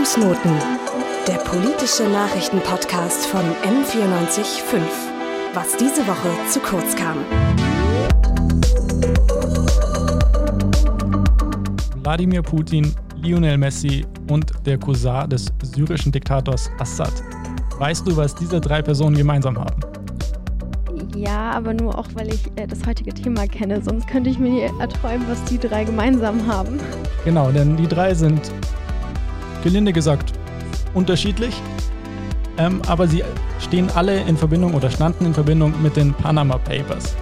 Fußnoten, der politische Nachrichtenpodcast von M945. Was diese Woche zu kurz kam. Wladimir Putin, Lionel Messi und der Cousin des syrischen Diktators Assad. Weißt du, was diese drei Personen gemeinsam haben? Ja, aber nur auch, weil ich äh, das heutige Thema kenne. Sonst könnte ich mir erträumen, was die drei gemeinsam haben. Genau, denn die drei sind, gelinde gesagt, unterschiedlich. Ähm, aber sie stehen alle in Verbindung oder standen in Verbindung mit den Panama Papers.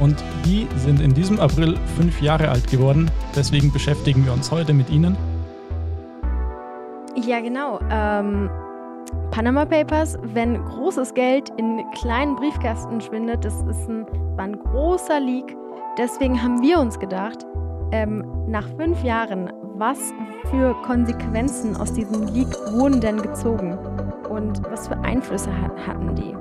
Und die sind in diesem April fünf Jahre alt geworden. Deswegen beschäftigen wir uns heute mit ihnen. Ja, genau. Ähm, Panama Papers, wenn großes Geld in kleinen Briefkästen schwindet, das ist ein, war ein großer Leak. Deswegen haben wir uns gedacht, ähm, nach fünf Jahren, was für Konsequenzen aus diesem Leak wurden denn gezogen und was für Einflüsse hat, hatten die?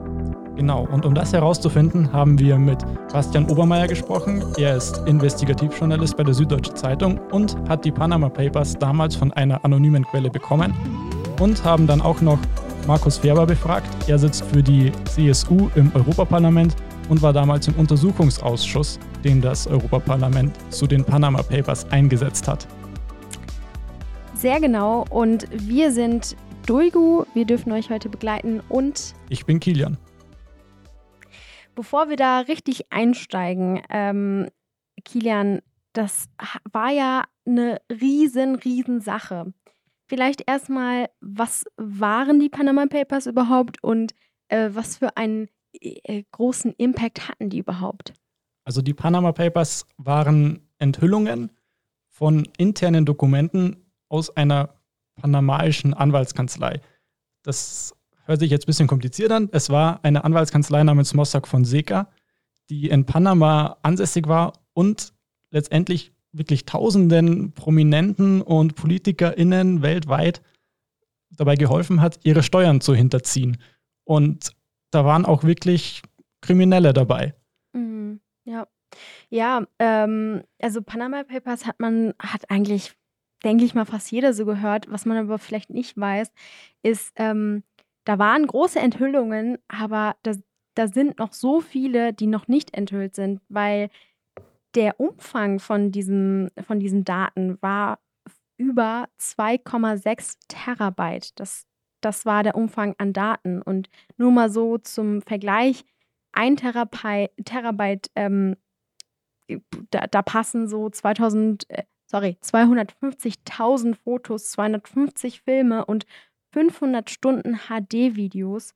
Genau, und um das herauszufinden, haben wir mit Bastian Obermeier gesprochen. Er ist Investigativjournalist bei der Süddeutschen Zeitung und hat die Panama Papers damals von einer anonymen Quelle bekommen. Und haben dann auch noch Markus Ferber befragt. Er sitzt für die CSU im Europaparlament und war damals im Untersuchungsausschuss, den das Europaparlament zu den Panama Papers eingesetzt hat. Sehr genau. Und wir sind Dulgu. Wir dürfen euch heute begleiten und. Ich bin Kilian. Bevor wir da richtig einsteigen, ähm, Kilian, das war ja eine riesen, riesen Sache. Vielleicht erstmal, was waren die Panama Papers überhaupt und äh, was für einen äh, großen Impact hatten die überhaupt? Also die Panama Papers waren Enthüllungen von internen Dokumenten aus einer panamaischen Anwaltskanzlei. Das hört sich jetzt ein bisschen kompliziert an. Es war eine Anwaltskanzlei namens Mossack Fonseca, die in Panama ansässig war und letztendlich wirklich tausenden Prominenten und PolitikerInnen weltweit dabei geholfen hat, ihre Steuern zu hinterziehen. Und da waren auch wirklich Kriminelle dabei. Mhm, ja. Ja, ähm, also Panama Papers hat man, hat eigentlich, denke ich mal, fast jeder so gehört. Was man aber vielleicht nicht weiß, ist, ähm, da waren große Enthüllungen, aber da, da sind noch so viele, die noch nicht enthüllt sind, weil der Umfang von, diesem, von diesen Daten war über 2,6 Terabyte. Das, das war der Umfang an Daten. Und nur mal so zum Vergleich, ein Terabyte, Terabyte ähm, da, da, passen so 2000, äh, sorry, 250.000 Fotos, 250 Filme und 500 Stunden HD-Videos.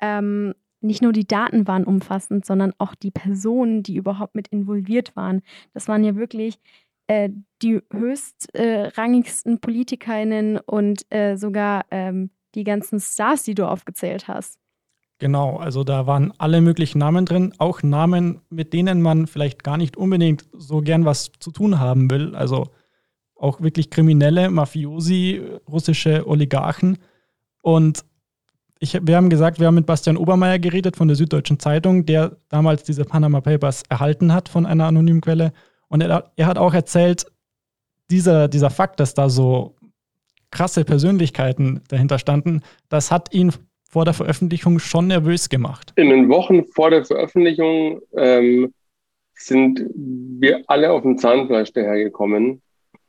Ähm, nicht nur die Daten waren umfassend, sondern auch die Personen, die überhaupt mit involviert waren. Das waren ja wirklich äh, die höchstrangigsten äh, PolitikerInnen und äh, sogar ähm, die ganzen Stars, die du aufgezählt hast. Genau, also da waren alle möglichen Namen drin, auch Namen, mit denen man vielleicht gar nicht unbedingt so gern was zu tun haben will. Also auch wirklich kriminelle, Mafiosi, russische Oligarchen. Und ich, wir haben gesagt, wir haben mit Bastian Obermeier geredet von der Süddeutschen Zeitung, der damals diese Panama Papers erhalten hat von einer anonymen Quelle. Und er, er hat auch erzählt, dieser, dieser Fakt, dass da so krasse Persönlichkeiten dahinter standen, das hat ihn vor der Veröffentlichung schon nervös gemacht. In den Wochen vor der Veröffentlichung ähm, sind wir alle auf dem Zahnfleisch dahergekommen.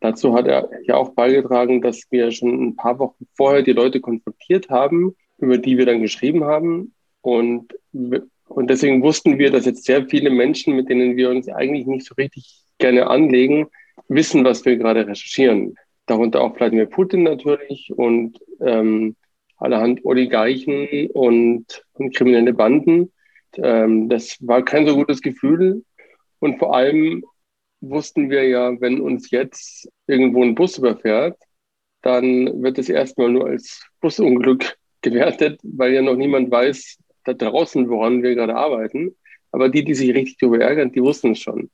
Dazu hat er ja auch beigetragen, dass wir schon ein paar Wochen vorher die Leute konfrontiert haben über die wir dann geschrieben haben. Und, und deswegen wussten wir, dass jetzt sehr viele Menschen, mit denen wir uns eigentlich nicht so richtig gerne anlegen, wissen, was wir gerade recherchieren. Darunter auch Vladimir Putin natürlich und ähm, allerhand Oligarchen und, und kriminelle Banden. Ähm, das war kein so gutes Gefühl. Und vor allem wussten wir ja, wenn uns jetzt irgendwo ein Bus überfährt, dann wird es erstmal nur als Busunglück gewertet, weil ja noch niemand weiß da draußen, woran wir gerade arbeiten. Aber die, die sich richtig darüber ärgern, die wussten es schon.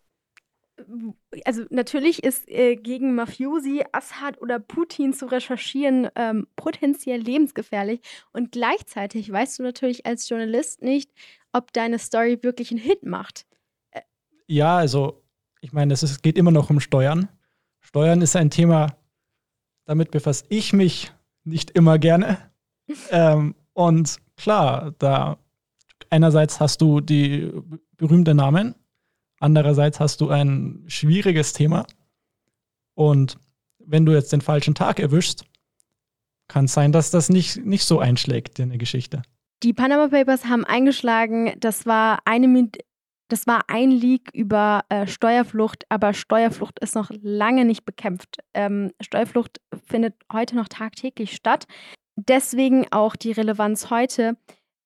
Also natürlich ist äh, gegen Mafiosi, Assad oder Putin zu recherchieren ähm, potenziell lebensgefährlich. Und gleichzeitig weißt du natürlich als Journalist nicht, ob deine Story wirklich einen Hit macht. Äh ja, also ich meine, es geht immer noch um Steuern. Steuern ist ein Thema, damit befasse ich mich nicht immer gerne. ähm, und klar, da einerseits hast du die berühmten Namen, andererseits hast du ein schwieriges Thema. Und wenn du jetzt den falschen Tag erwischst, kann es sein, dass das nicht, nicht so einschlägt in der Geschichte. Die Panama Papers haben eingeschlagen, das war eine das war ein Leak über äh, Steuerflucht, aber Steuerflucht ist noch lange nicht bekämpft. Ähm, Steuerflucht findet heute noch tagtäglich statt. Deswegen auch die Relevanz heute.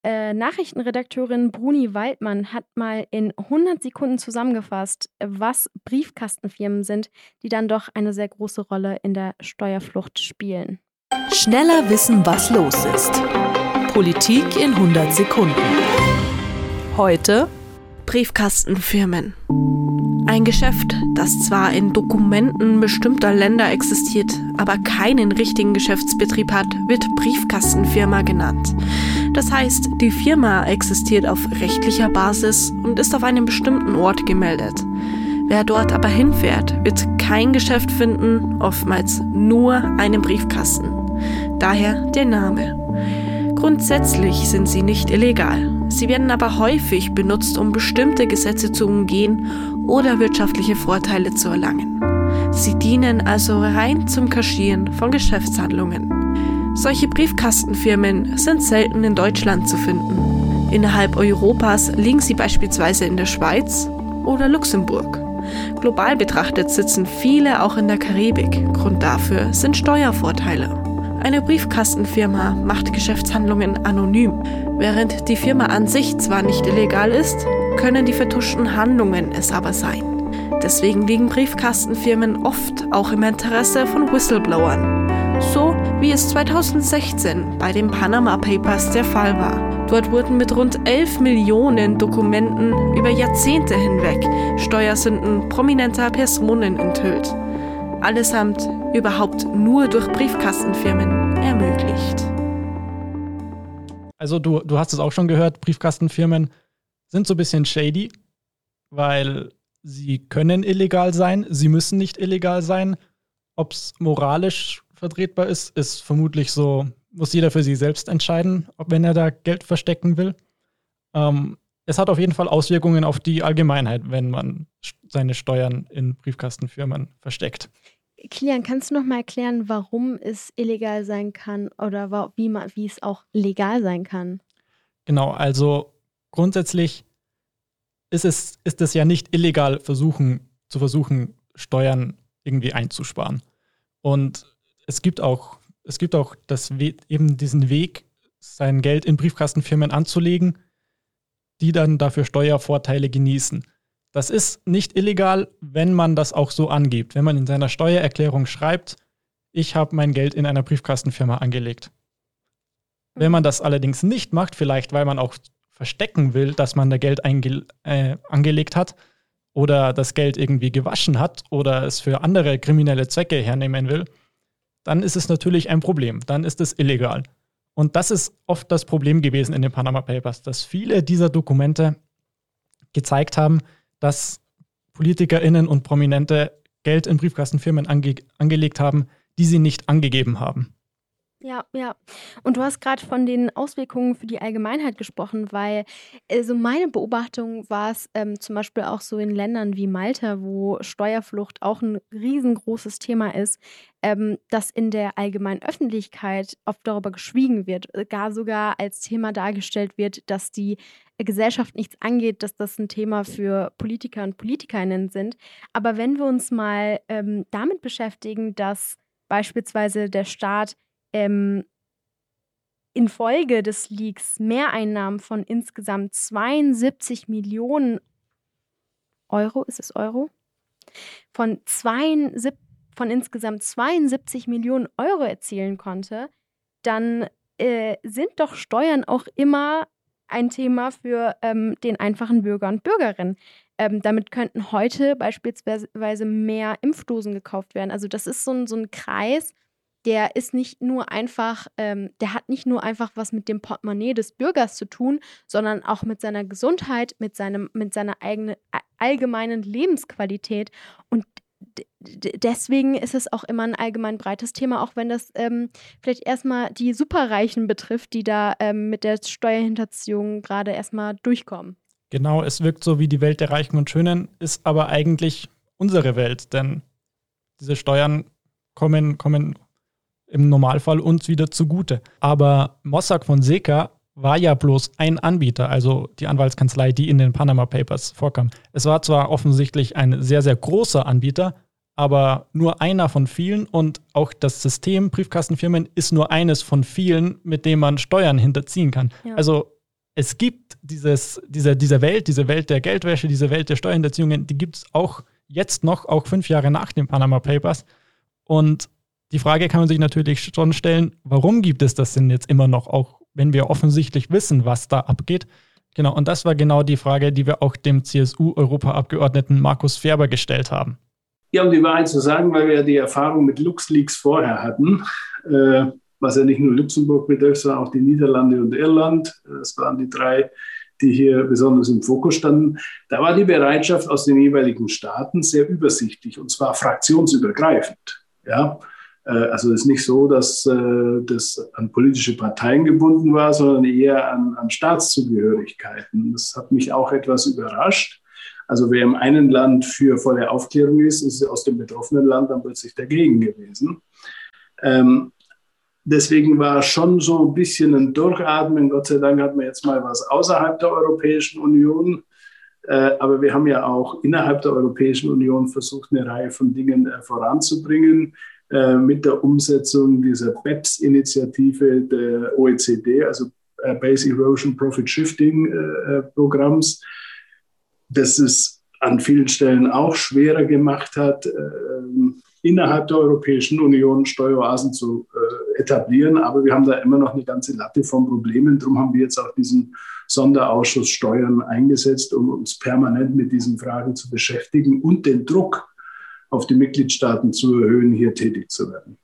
Äh, Nachrichtenredakteurin Bruni Waldmann hat mal in 100 Sekunden zusammengefasst, was Briefkastenfirmen sind, die dann doch eine sehr große Rolle in der Steuerflucht spielen. Schneller wissen, was los ist. Politik in 100 Sekunden. Heute Briefkastenfirmen. Ein Geschäft, das zwar in Dokumenten bestimmter Länder existiert, aber keinen richtigen Geschäftsbetrieb hat, wird Briefkastenfirma genannt. Das heißt, die Firma existiert auf rechtlicher Basis und ist auf einem bestimmten Ort gemeldet. Wer dort aber hinfährt, wird kein Geschäft finden, oftmals nur einen Briefkasten. Daher der Name. Grundsätzlich sind sie nicht illegal. Sie werden aber häufig benutzt, um bestimmte Gesetze zu umgehen oder wirtschaftliche Vorteile zu erlangen. Sie dienen also rein zum Kaschieren von Geschäftshandlungen. Solche Briefkastenfirmen sind selten in Deutschland zu finden. Innerhalb Europas liegen sie beispielsweise in der Schweiz oder Luxemburg. Global betrachtet sitzen viele auch in der Karibik. Grund dafür sind Steuervorteile. Eine Briefkastenfirma macht Geschäftshandlungen anonym. Während die Firma an sich zwar nicht illegal ist, können die vertuschten Handlungen es aber sein. Deswegen liegen Briefkastenfirmen oft auch im Interesse von Whistleblowern. So wie es 2016 bei den Panama Papers der Fall war. Dort wurden mit rund 11 Millionen Dokumenten über Jahrzehnte hinweg Steuersünden prominenter Personen enthüllt allesamt überhaupt nur durch Briefkastenfirmen ermöglicht. Also du, du hast es auch schon gehört, Briefkastenfirmen sind so ein bisschen shady, weil sie können illegal sein, sie müssen nicht illegal sein. Ob es moralisch vertretbar ist, ist vermutlich so, muss jeder für sich selbst entscheiden, ob wenn er da Geld verstecken will. Ähm, es hat auf jeden Fall Auswirkungen auf die Allgemeinheit, wenn man seine Steuern in Briefkastenfirmen versteckt. Kilian, kannst du noch mal erklären, warum es illegal sein kann oder wie, man, wie es auch legal sein kann? Genau, also grundsätzlich ist es, ist es ja nicht illegal, versuchen, zu versuchen, Steuern irgendwie einzusparen. Und es gibt auch, es gibt auch das, eben diesen Weg, sein Geld in Briefkastenfirmen anzulegen, die dann dafür Steuervorteile genießen. Das ist nicht illegal, wenn man das auch so angibt, wenn man in seiner Steuererklärung schreibt, ich habe mein Geld in einer Briefkastenfirma angelegt. Wenn man das allerdings nicht macht, vielleicht weil man auch verstecken will, dass man da Geld äh, angelegt hat oder das Geld irgendwie gewaschen hat oder es für andere kriminelle Zwecke hernehmen will, dann ist es natürlich ein Problem. Dann ist es illegal. Und das ist oft das Problem gewesen in den Panama Papers, dass viele dieser Dokumente gezeigt haben, dass PolitikerInnen und Prominente Geld in Briefkastenfirmen ange angelegt haben, die sie nicht angegeben haben. Ja, ja. Und du hast gerade von den Auswirkungen für die Allgemeinheit gesprochen, weil also meine Beobachtung war es ähm, zum Beispiel auch so in Ländern wie Malta, wo Steuerflucht auch ein riesengroßes Thema ist, ähm, dass in der allgemeinen Öffentlichkeit oft darüber geschwiegen wird, äh, gar sogar als Thema dargestellt wird, dass die Gesellschaft nichts angeht, dass das ein Thema für Politiker und Politikerinnen sind. Aber wenn wir uns mal ähm, damit beschäftigen, dass beispielsweise der Staat ähm, infolge des Leaks Mehreinnahmen von insgesamt 72 Millionen Euro, ist es Euro? Von, 72, von insgesamt 72 Millionen Euro erzielen konnte, dann äh, sind doch Steuern auch immer ein Thema für ähm, den einfachen Bürger und Bürgerinnen. Ähm, damit könnten heute beispielsweise mehr Impfdosen gekauft werden. Also das ist so ein, so ein Kreis, der ist nicht nur einfach, ähm, der hat nicht nur einfach was mit dem Portemonnaie des Bürgers zu tun, sondern auch mit seiner Gesundheit, mit, seinem, mit seiner eigenen allgemeinen Lebensqualität. Und deswegen ist es auch immer ein allgemein breites Thema, auch wenn das ähm, vielleicht erstmal die Superreichen betrifft, die da ähm, mit der Steuerhinterziehung gerade erstmal durchkommen. Genau, es wirkt so wie die Welt der Reichen und Schönen, ist aber eigentlich unsere Welt, denn diese Steuern kommen, kommen im Normalfall uns wieder zugute. Aber Mossack Fonseca war ja bloß ein Anbieter, also die Anwaltskanzlei, die in den Panama Papers vorkam. Es war zwar offensichtlich ein sehr, sehr großer Anbieter, aber nur einer von vielen und auch das System Briefkastenfirmen ist nur eines von vielen, mit dem man Steuern hinterziehen kann. Ja. Also es gibt dieses, diese, diese Welt, diese Welt der Geldwäsche, diese Welt der Steuerhinterziehungen, die gibt es auch jetzt noch, auch fünf Jahre nach den Panama Papers. Und die Frage kann man sich natürlich schon stellen, warum gibt es das denn jetzt immer noch, auch wenn wir offensichtlich wissen, was da abgeht? Genau, und das war genau die Frage, die wir auch dem CSU-Europaabgeordneten Markus Ferber gestellt haben. Ja, um die Wahrheit zu sagen, weil wir ja die Erfahrung mit LuxLeaks vorher hatten, äh, was ja nicht nur Luxemburg betrifft, sondern auch die Niederlande und Irland. Das waren die drei, die hier besonders im Fokus standen. Da war die Bereitschaft aus den jeweiligen Staaten sehr übersichtlich und zwar fraktionsübergreifend. Ja, also es ist nicht so, dass äh, das an politische Parteien gebunden war, sondern eher an, an Staatszugehörigkeiten. Das hat mich auch etwas überrascht. Also wer im einen Land für volle Aufklärung ist, ist aus dem betroffenen Land dann plötzlich dagegen gewesen. Ähm, deswegen war schon so ein bisschen ein Durchatmen. Gott sei Dank hat man jetzt mal was außerhalb der Europäischen Union. Äh, aber wir haben ja auch innerhalb der Europäischen Union versucht, eine Reihe von Dingen äh, voranzubringen. Äh, mit der Umsetzung dieser BEPS-Initiative der OECD, also äh, Base Erosion Profit Shifting äh, Programms, das es an vielen Stellen auch schwerer gemacht hat, innerhalb der Europäischen Union Steueroasen zu etablieren. Aber wir haben da immer noch eine ganze Latte von Problemen. Darum haben wir jetzt auch diesen Sonderausschuss Steuern eingesetzt, um uns permanent mit diesen Fragen zu beschäftigen und den Druck auf die Mitgliedstaaten zu erhöhen, hier tätig zu werden.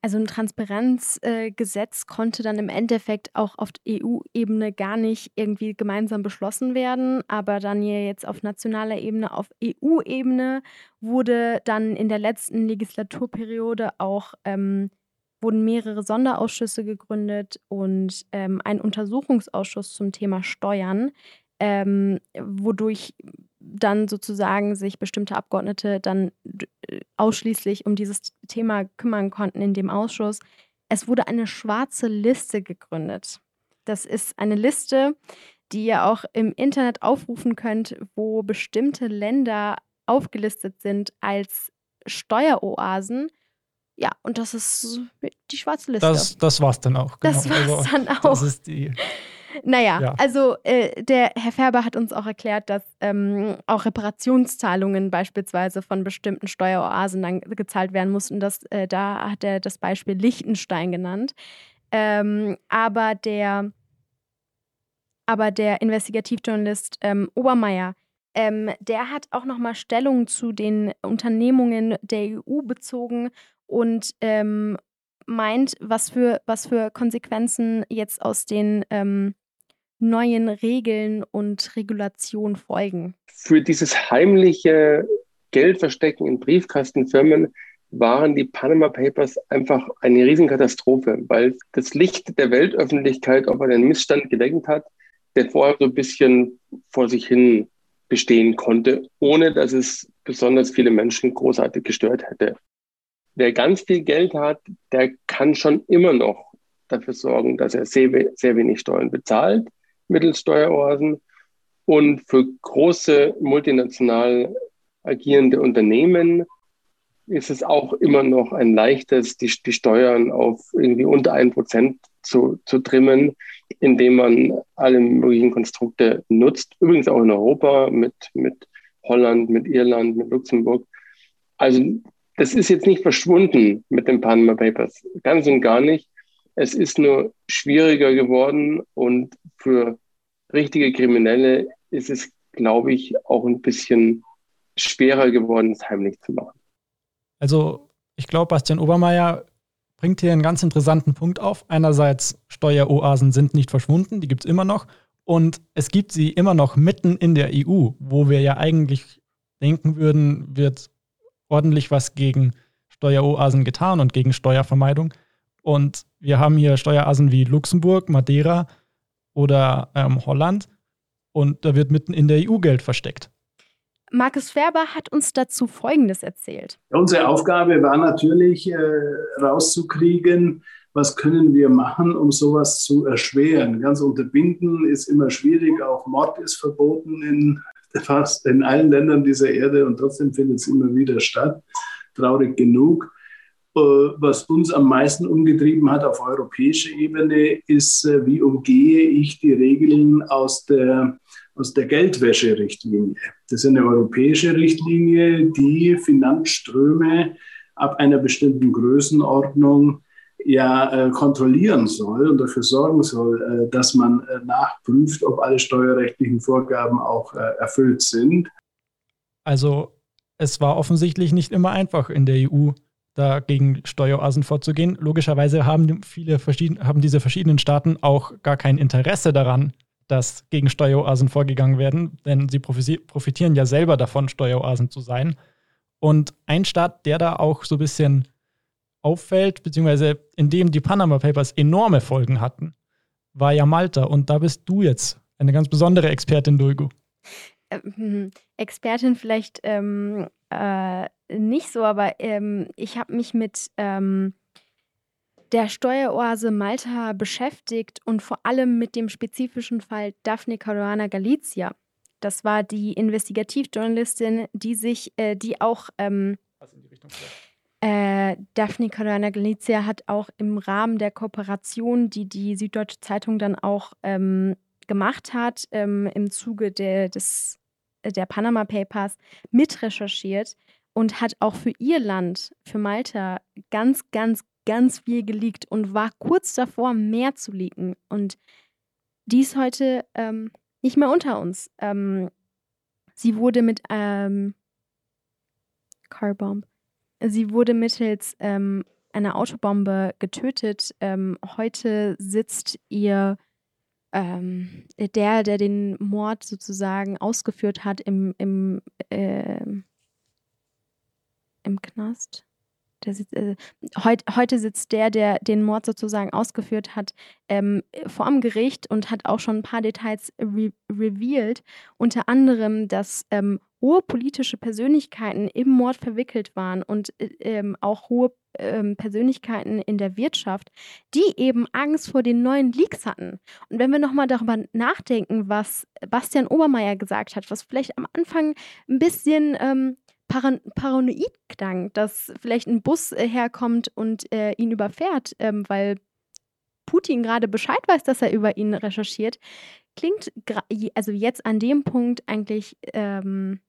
Also ein Transparenzgesetz konnte dann im Endeffekt auch auf EU-Ebene gar nicht irgendwie gemeinsam beschlossen werden, aber dann hier jetzt auf nationaler Ebene, auf EU-Ebene wurde dann in der letzten Legislaturperiode auch ähm, wurden mehrere Sonderausschüsse gegründet und ähm, ein Untersuchungsausschuss zum Thema Steuern, ähm, wodurch dann sozusagen sich bestimmte Abgeordnete dann äh, ausschließlich um dieses Thema kümmern konnten in dem Ausschuss. Es wurde eine schwarze Liste gegründet. Das ist eine Liste, die ihr auch im Internet aufrufen könnt, wo bestimmte Länder aufgelistet sind als Steueroasen. Ja, und das ist die schwarze Liste. Das, das war's dann auch. Genau. Das war's also, dann auch. Das ist die naja, ja. also äh, der Herr Färber hat uns auch erklärt, dass ähm, auch Reparationszahlungen beispielsweise von bestimmten Steueroasen dann gezahlt werden mussten. Das, äh, da hat er das Beispiel Liechtenstein genannt. Ähm, aber der, aber der Investigativjournalist ähm, Obermeier, ähm, der hat auch nochmal Stellung zu den Unternehmungen der EU bezogen und ähm, meint, was für, was für Konsequenzen jetzt aus den ähm, neuen Regeln und Regulationen folgen? Für dieses heimliche Geldverstecken in Briefkastenfirmen waren die Panama Papers einfach eine Riesenkatastrophe, weil das Licht der Weltöffentlichkeit auf einen Missstand gelenkt hat, der vorher so ein bisschen vor sich hin bestehen konnte, ohne dass es besonders viele Menschen großartig gestört hätte. Wer ganz viel Geld hat, der kann schon immer noch dafür sorgen, dass er sehr, sehr wenig Steuern bezahlt mittels Steueroasen. Und für große multinational agierende Unternehmen ist es auch immer noch ein leichtes, die, die Steuern auf irgendwie unter ein Prozent zu, zu trimmen, indem man alle möglichen Konstrukte nutzt. Übrigens auch in Europa mit, mit Holland, mit Irland, mit Luxemburg. Also das ist jetzt nicht verschwunden mit den Panama Papers, ganz und gar nicht. Es ist nur schwieriger geworden und für richtige Kriminelle ist es, glaube ich, auch ein bisschen schwerer geworden, es heimlich zu machen. Also ich glaube, Bastian Obermeier bringt hier einen ganz interessanten Punkt auf. Einerseits, Steueroasen sind nicht verschwunden, die gibt es immer noch. Und es gibt sie immer noch mitten in der EU, wo wir ja eigentlich denken würden, wird ordentlich was gegen Steueroasen getan und gegen Steuervermeidung. Und wir haben hier Steueroasen wie Luxemburg, Madeira oder ähm, Holland. Und da wird mitten in der EU Geld versteckt. Markus Färber hat uns dazu Folgendes erzählt. Unsere Aufgabe war natürlich äh, rauszukriegen, was können wir machen, um sowas zu erschweren. Ganz unterbinden ist immer schwierig, auch Mord ist verboten in fast in allen Ländern dieser Erde und trotzdem findet es immer wieder statt. Traurig genug. Äh, was uns am meisten umgetrieben hat auf europäischer Ebene, ist, äh, wie umgehe ich die Regeln aus der, aus der Geldwäscherichtlinie. Das ist eine europäische Richtlinie, die Finanzströme ab einer bestimmten Größenordnung ja äh, kontrollieren soll und dafür sorgen soll, dass man nachprüft, ob alle steuerrechtlichen Vorgaben auch erfüllt sind. Also es war offensichtlich nicht immer einfach in der EU da gegen Steueroasen vorzugehen. Logischerweise haben, viele verschieden, haben diese verschiedenen Staaten auch gar kein Interesse daran, dass gegen Steueroasen vorgegangen werden, denn sie profitieren ja selber davon, Steueroasen zu sein. Und ein Staat, der da auch so ein bisschen auffällt, beziehungsweise in dem die Panama Papers enorme Folgen hatten, war ja Malta. Und da bist du jetzt eine ganz besondere Expertin, Dulgu. Ähm, Expertin vielleicht ähm, äh, nicht so, aber ähm, ich habe mich mit ähm, der Steueroase Malta beschäftigt und vor allem mit dem spezifischen Fall Daphne Caruana Galizia. Das war die Investigativjournalistin, die sich, äh, die auch ähm, Was in die Richtung äh, Daphne Caruana Galizia hat auch im Rahmen der Kooperation, die die Süddeutsche Zeitung dann auch ähm, gemacht hat, ähm, im Zuge der, des, der Panama Papers mitrecherchiert und hat auch für ihr Land, für Malta, ganz, ganz, ganz viel geleakt und war kurz davor, mehr zu leaken. Und die ist heute ähm, nicht mehr unter uns. Ähm, sie wurde mit ähm, Carbomb Sie wurde mittels ähm, einer Autobombe getötet. Ähm, heute sitzt ihr ähm, der, der den Mord sozusagen ausgeführt hat, im, im, äh, im Knast. Sitzt, äh, heut, heute sitzt der, der den Mord sozusagen ausgeführt hat, ähm, vor dem Gericht und hat auch schon ein paar Details re revealed. Unter anderem, dass ähm, hohe politische Persönlichkeiten im Mord verwickelt waren und äh, ähm, auch hohe ähm, Persönlichkeiten in der Wirtschaft, die eben Angst vor den neuen Leaks hatten. Und wenn wir nochmal darüber nachdenken, was Bastian Obermeier gesagt hat, was vielleicht am Anfang ein bisschen ähm, paran paranoid klang, dass vielleicht ein Bus äh, herkommt und äh, ihn überfährt, ähm, weil Putin gerade Bescheid weiß, dass er über ihn recherchiert, klingt also jetzt an dem Punkt eigentlich ähm,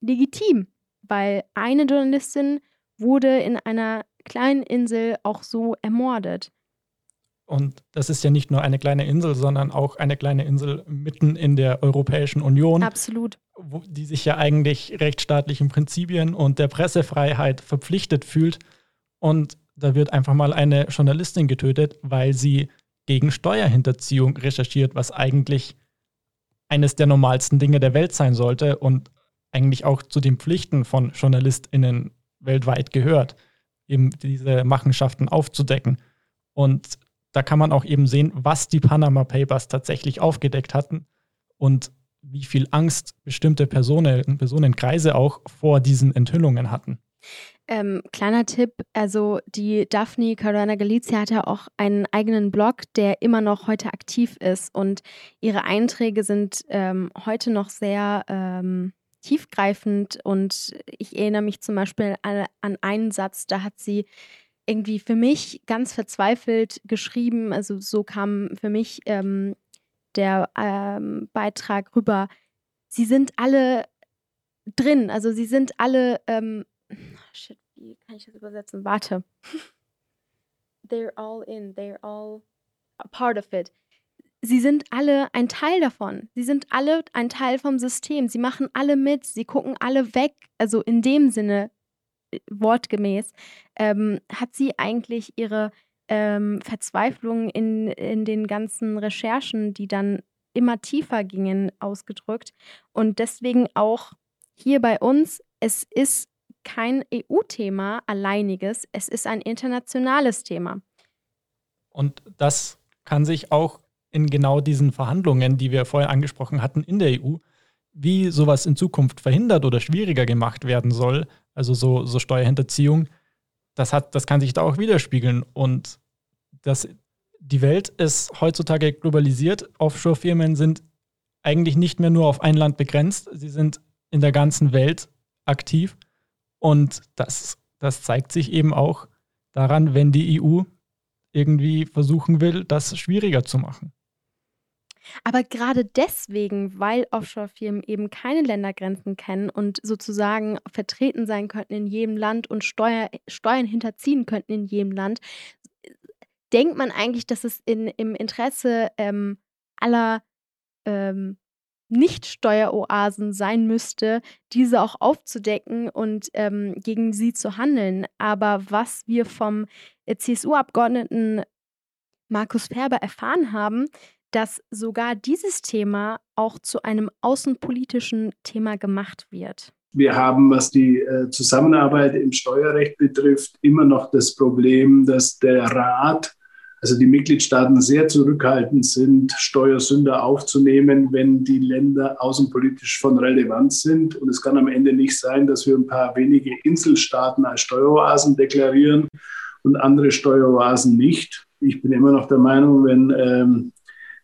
legitim, weil eine Journalistin wurde in einer kleinen Insel auch so ermordet. Und das ist ja nicht nur eine kleine Insel, sondern auch eine kleine Insel mitten in der Europäischen Union. Absolut. Wo, die sich ja eigentlich rechtsstaatlichen Prinzipien und der Pressefreiheit verpflichtet fühlt. Und da wird einfach mal eine Journalistin getötet, weil sie gegen Steuerhinterziehung recherchiert, was eigentlich eines der normalsten Dinge der Welt sein sollte und eigentlich auch zu den Pflichten von JournalistInnen weltweit gehört, eben diese Machenschaften aufzudecken. Und da kann man auch eben sehen, was die Panama Papers tatsächlich aufgedeckt hatten und wie viel Angst bestimmte Personen, Personenkreise auch vor diesen Enthüllungen hatten. Ähm, kleiner Tipp, also die Daphne Caruana Galizia hat ja auch einen eigenen Blog, der immer noch heute aktiv ist und ihre Einträge sind ähm, heute noch sehr ähm, tiefgreifend und ich erinnere mich zum Beispiel an, an einen Satz, da hat sie irgendwie für mich ganz verzweifelt geschrieben, also so kam für mich ähm, der ähm, Beitrag rüber, sie sind alle drin, also sie sind alle, ähm, shit, wie kann ich das übersetzen? Warte. they're all in, they're all a part of it sie sind alle ein Teil davon. Sie sind alle ein Teil vom System. Sie machen alle mit. Sie gucken alle weg. Also in dem Sinne, wortgemäß, ähm, hat sie eigentlich ihre ähm, Verzweiflung in, in den ganzen Recherchen, die dann immer tiefer gingen, ausgedrückt. Und deswegen auch hier bei uns, es ist kein EU-Thema alleiniges, es ist ein internationales Thema. Und das kann sich auch in genau diesen Verhandlungen, die wir vorher angesprochen hatten, in der EU, wie sowas in Zukunft verhindert oder schwieriger gemacht werden soll, also so, so Steuerhinterziehung, das, hat, das kann sich da auch widerspiegeln. Und das, die Welt ist heutzutage globalisiert. Offshore-Firmen sind eigentlich nicht mehr nur auf ein Land begrenzt, sie sind in der ganzen Welt aktiv. Und das, das zeigt sich eben auch daran, wenn die EU irgendwie versuchen will, das schwieriger zu machen. Aber gerade deswegen, weil Offshore-Firmen eben keine Ländergrenzen kennen und sozusagen vertreten sein könnten in jedem Land und Steuer, Steuern hinterziehen könnten in jedem Land, denkt man eigentlich, dass es in, im Interesse ähm, aller ähm, nicht-Steueroasen sein müsste, diese auch aufzudecken und ähm, gegen sie zu handeln. Aber was wir vom äh, CSU-Abgeordneten Markus Ferber erfahren haben, dass sogar dieses Thema auch zu einem außenpolitischen Thema gemacht wird. Wir haben, was die äh, Zusammenarbeit im Steuerrecht betrifft, immer noch das Problem, dass der Rat also die Mitgliedstaaten sehr zurückhaltend sind, Steuersünder aufzunehmen, wenn die Länder außenpolitisch von Relevanz sind. Und es kann am Ende nicht sein, dass wir ein paar wenige Inselstaaten als Steueroasen deklarieren und andere Steueroasen nicht. Ich bin immer noch der Meinung, wenn ähm,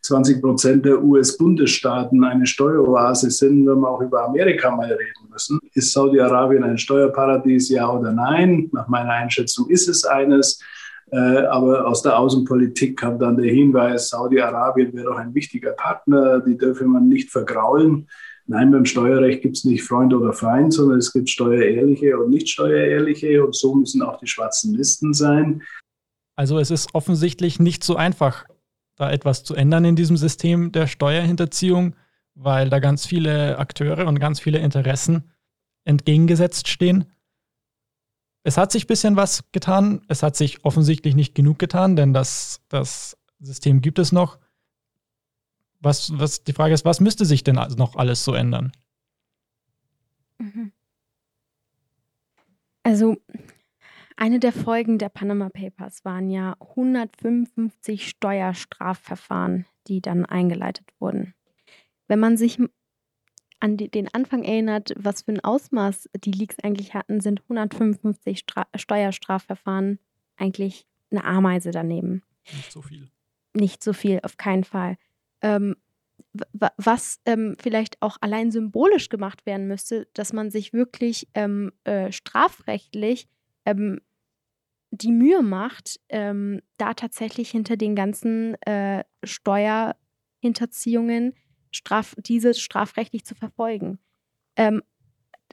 20 Prozent der US-Bundesstaaten eine Steueroase sind, wenn wir auch über Amerika mal reden müssen. Ist Saudi-Arabien ein Steuerparadies, ja oder nein? Nach meiner Einschätzung ist es eines. Äh, aber aus der Außenpolitik kam dann der Hinweis, Saudi-Arabien wäre doch ein wichtiger Partner, die dürfe man nicht vergraulen. Nein, beim Steuerrecht gibt es nicht Freund oder Feind, sondern es gibt Steuerehrliche und nicht Steuerehrliche und so müssen auch die schwarzen Listen sein. Also es ist offensichtlich nicht so einfach, da etwas zu ändern in diesem System der Steuerhinterziehung, weil da ganz viele Akteure und ganz viele Interessen entgegengesetzt stehen. Es hat sich ein bisschen was getan. Es hat sich offensichtlich nicht genug getan, denn das, das System gibt es noch. Was, was, die Frage ist, was müsste sich denn noch alles so ändern? Mhm. Also, eine der Folgen der Panama Papers waren ja 155 Steuerstrafverfahren, die dann eingeleitet wurden. Wenn man sich an den Anfang erinnert, was für ein Ausmaß die Leaks eigentlich hatten, sind 155 Stra Steuerstrafverfahren eigentlich eine Ameise daneben. Nicht so viel. Nicht so viel, auf keinen Fall. Ähm, was ähm, vielleicht auch allein symbolisch gemacht werden müsste, dass man sich wirklich ähm, äh, strafrechtlich ähm, die Mühe macht, ähm, da tatsächlich hinter den ganzen äh, Steuerhinterziehungen straf diese strafrechtlich zu verfolgen. Ähm,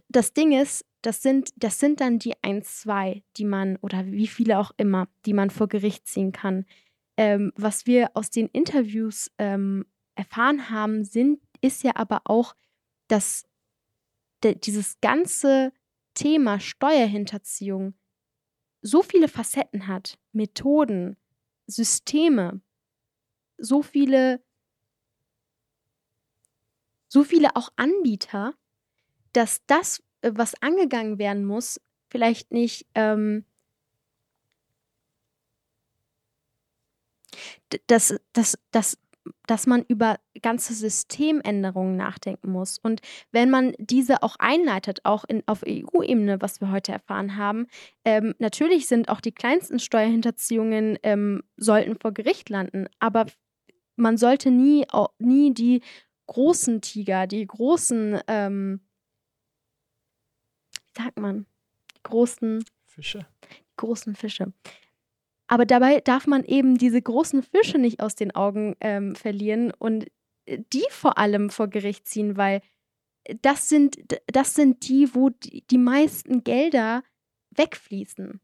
das Ding ist, das sind, das sind dann die ein, zwei, die man, oder wie viele auch immer, die man vor Gericht ziehen kann. Ähm, was wir aus den Interviews ähm, erfahren haben, sind, ist ja aber auch, dass dieses ganze Thema Steuerhinterziehung so viele Facetten hat, Methoden, Systeme, so viele so viele auch Anbieter, dass das, äh, was angegangen werden muss, vielleicht nicht ähm, dass, dass, dass, dass man über ganze Systemänderungen nachdenken muss. Und wenn man diese auch einleitet, auch in, auf EU-Ebene, was wir heute erfahren haben, ähm, natürlich sind auch die kleinsten Steuerhinterziehungen, ähm, sollten vor Gericht landen, aber man sollte nie, nie die großen Tiger, die großen, ähm, wie sagt man, die großen Fische. Die großen Fische. Aber dabei darf man eben diese großen Fische nicht aus den Augen ähm, verlieren und äh, die vor allem vor Gericht ziehen, weil das sind, das sind die, wo die, meisten Gelder wegfließen.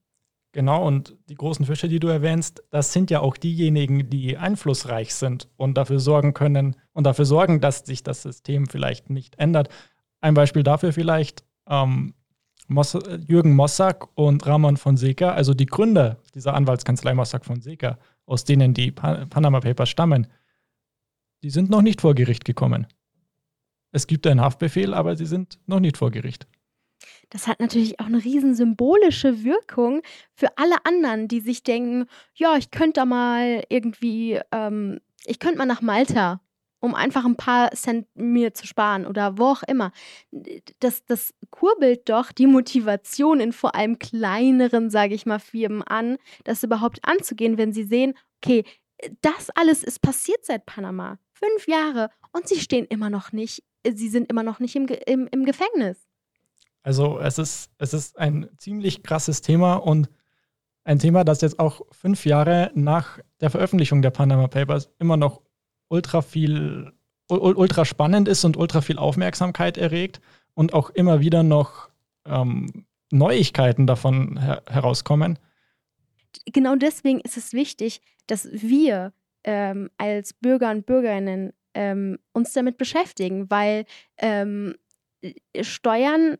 Genau, und die großen Fische, die du erwähnst, das sind ja auch diejenigen, die einflussreich sind und dafür sorgen können und dafür sorgen, dass sich das System vielleicht nicht ändert. Ein Beispiel dafür vielleicht ähm, Jürgen Mossack und Ramon Fonseca, also die Gründer dieser Anwaltskanzlei Mossack Fonseca, aus denen die pa Panama Papers stammen, die sind noch nicht vor Gericht gekommen. Es gibt einen Haftbefehl, aber sie sind noch nicht vor Gericht. das hat natürlich auch eine riesen symbolische Wirkung für alle anderen, die sich denken, ja, ich könnte da mal irgendwie, ähm, ich könnte mal nach Malta, um einfach ein paar Cent mir zu sparen oder wo auch immer. Das, das kurbelt doch die Motivation in vor allem kleineren, sage ich mal, Firmen an, das überhaupt anzugehen, wenn sie sehen, okay, das alles ist passiert seit Panama. Fünf Jahre und sie stehen immer noch nicht, sie sind immer noch nicht im, im, im Gefängnis. Also es ist, es ist ein ziemlich krasses Thema und ein Thema, das jetzt auch fünf Jahre nach der Veröffentlichung der Panama Papers immer noch ultra viel, ultra spannend ist und ultra viel Aufmerksamkeit erregt und auch immer wieder noch ähm, Neuigkeiten davon her herauskommen. Genau deswegen ist es wichtig, dass wir ähm, als Bürger und Bürgerinnen ähm, uns damit beschäftigen, weil ähm, Steuern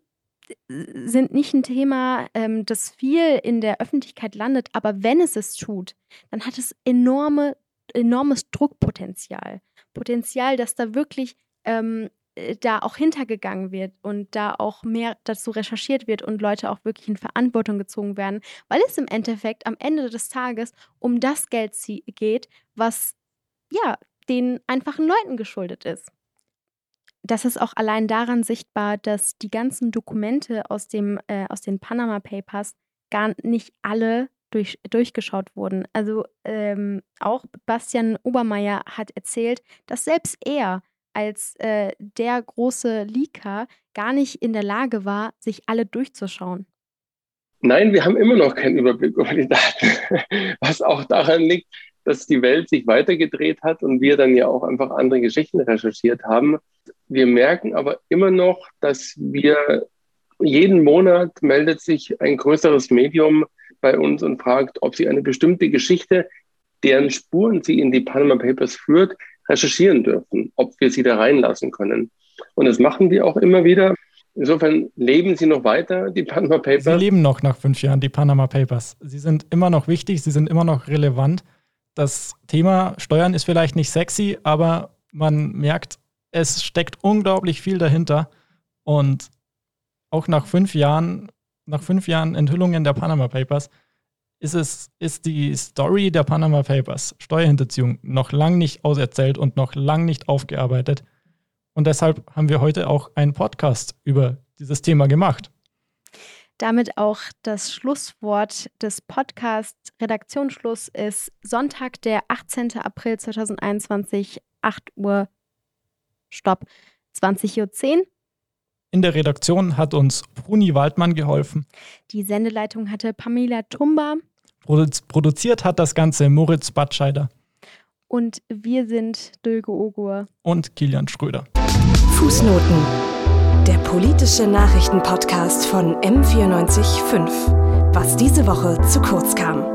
sind nicht ein Thema, ähm, das viel in der Öffentlichkeit landet, aber wenn es es tut, dann hat es enorme, enormes Druckpotenzial. Potenzial, dass da wirklich ähm, äh, da auch hintergegangen wird und da auch mehr dazu recherchiert wird und Leute auch wirklich in Verantwortung gezogen werden, weil es im Endeffekt am Ende des Tages um das Geld geht, was ja den einfachen Leuten geschuldet ist das ist auch allein daran sichtbar, dass die ganzen Dokumente aus, dem, äh, aus den Panama Papers gar nicht alle durch, durchgeschaut wurden. Also ähm, auch Bastian Obermeier hat erzählt, dass selbst er als äh, der große Leaker gar nicht in der Lage war, sich alle durchzuschauen. Nein, wir haben immer noch keinen Überblick über die Daten, was auch daran liegt, dass die Welt sich weitergedreht hat und wir dann ja auch einfach andere Geschichten recherchiert haben. Wir merken aber immer noch, dass wir jeden Monat meldet sich ein größeres Medium bei uns und fragt, ob sie eine bestimmte Geschichte, deren Spuren sie in die Panama Papers führt, recherchieren dürfen, ob wir sie da reinlassen können. Und das machen wir auch immer wieder. Insofern leben sie noch weiter, die Panama Papers. Sie leben noch nach fünf Jahren, die Panama Papers. Sie sind immer noch wichtig, sie sind immer noch relevant das Thema Steuern ist vielleicht nicht sexy, aber man merkt, es steckt unglaublich viel dahinter. Und auch nach fünf Jahren, nach fünf Jahren Enthüllungen der Panama Papers, ist es, ist die Story der Panama Papers, Steuerhinterziehung, noch lang nicht auserzählt und noch lang nicht aufgearbeitet. Und deshalb haben wir heute auch einen Podcast über dieses Thema gemacht damit auch das Schlusswort des Podcasts. Redaktionsschluss ist Sonntag, der 18. April 2021, 8 Uhr, Stopp, 20.10 Uhr. In der Redaktion hat uns Bruni Waldmann geholfen. Die Sendeleitung hatte Pamela Tumba. produziert hat das Ganze Moritz Batscheider. Und wir sind Dölge Ogur. Und Kilian Schröder. Fußnoten der politische Nachrichtenpodcast von M945. Was diese Woche zu kurz kam.